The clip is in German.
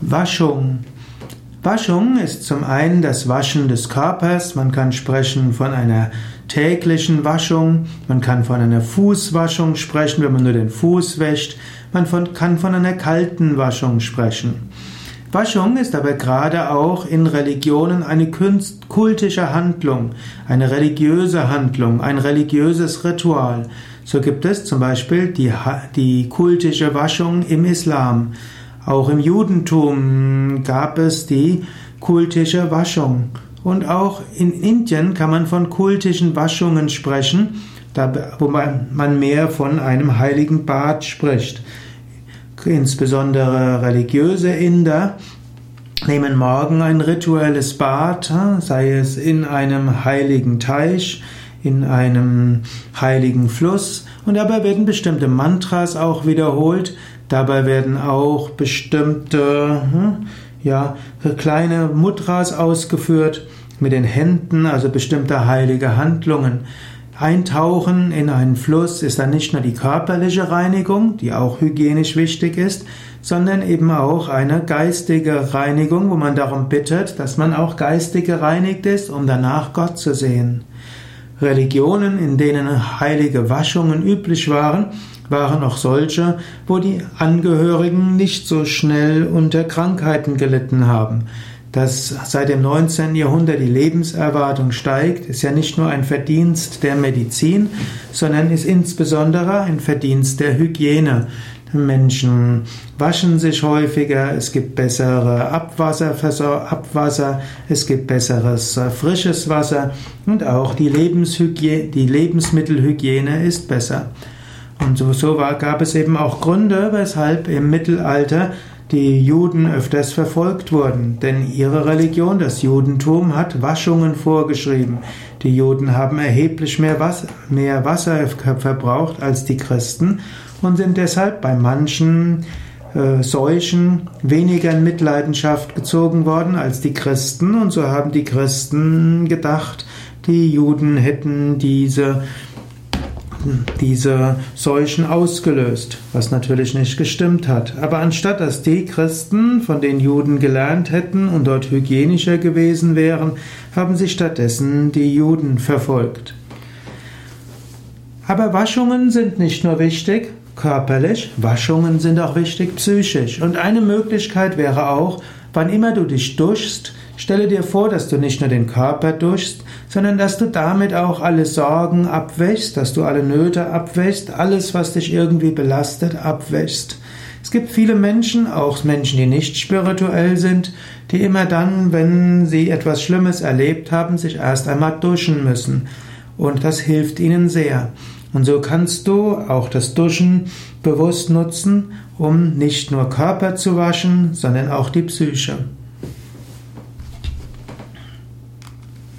Waschung. Waschung ist zum einen das Waschen des Körpers. Man kann sprechen von einer täglichen Waschung. Man kann von einer Fußwaschung sprechen, wenn man nur den Fuß wäscht. Man von, kann von einer kalten Waschung sprechen. Waschung ist aber gerade auch in Religionen eine kultische Handlung, eine religiöse Handlung, ein religiöses Ritual. So gibt es zum Beispiel die, die kultische Waschung im Islam. Auch im Judentum gab es die kultische Waschung. Und auch in Indien kann man von kultischen Waschungen sprechen, wo man mehr von einem heiligen Bad spricht. Insbesondere religiöse Inder nehmen morgen ein rituelles Bad, sei es in einem heiligen Teich, in einem heiligen Fluss, und dabei werden bestimmte Mantras auch wiederholt, Dabei werden auch bestimmte hm, ja, kleine Mudras ausgeführt mit den Händen, also bestimmte heilige Handlungen. Eintauchen in einen Fluss ist dann nicht nur die körperliche Reinigung, die auch hygienisch wichtig ist, sondern eben auch eine geistige Reinigung, wo man darum bittet, dass man auch geistig gereinigt ist, um danach Gott zu sehen. Religionen, in denen heilige Waschungen üblich waren, waren auch solche, wo die Angehörigen nicht so schnell unter Krankheiten gelitten haben. Dass seit dem 19. Jahrhundert die Lebenserwartung steigt, ist ja nicht nur ein Verdienst der Medizin, sondern ist insbesondere ein Verdienst der Hygiene. Menschen waschen sich häufiger, es gibt bessere Abwasser, es gibt besseres äh, frisches Wasser und auch die, Lebenshygiene, die Lebensmittelhygiene ist besser. Und so gab es eben auch Gründe, weshalb im Mittelalter die Juden öfters verfolgt wurden, denn ihre Religion, das Judentum, hat Waschungen vorgeschrieben. Die Juden haben erheblich mehr Wasser, mehr Wasser verbraucht als die Christen und sind deshalb bei manchen äh, Seuchen weniger in Mitleidenschaft gezogen worden als die Christen und so haben die Christen gedacht, die Juden hätten diese diese Seuchen ausgelöst, was natürlich nicht gestimmt hat. Aber anstatt dass die Christen von den Juden gelernt hätten und dort hygienischer gewesen wären, haben sie stattdessen die Juden verfolgt. Aber Waschungen sind nicht nur wichtig körperlich, Waschungen sind auch wichtig psychisch. Und eine Möglichkeit wäre auch, wann immer du dich duschst, Stelle dir vor, dass du nicht nur den Körper duschst, sondern dass du damit auch alle Sorgen abwächst, dass du alle Nöte abwächst, alles, was dich irgendwie belastet, abwächst. Es gibt viele Menschen, auch Menschen, die nicht spirituell sind, die immer dann, wenn sie etwas Schlimmes erlebt haben, sich erst einmal duschen müssen. Und das hilft ihnen sehr. Und so kannst du auch das Duschen bewusst nutzen, um nicht nur Körper zu waschen, sondern auch die Psyche.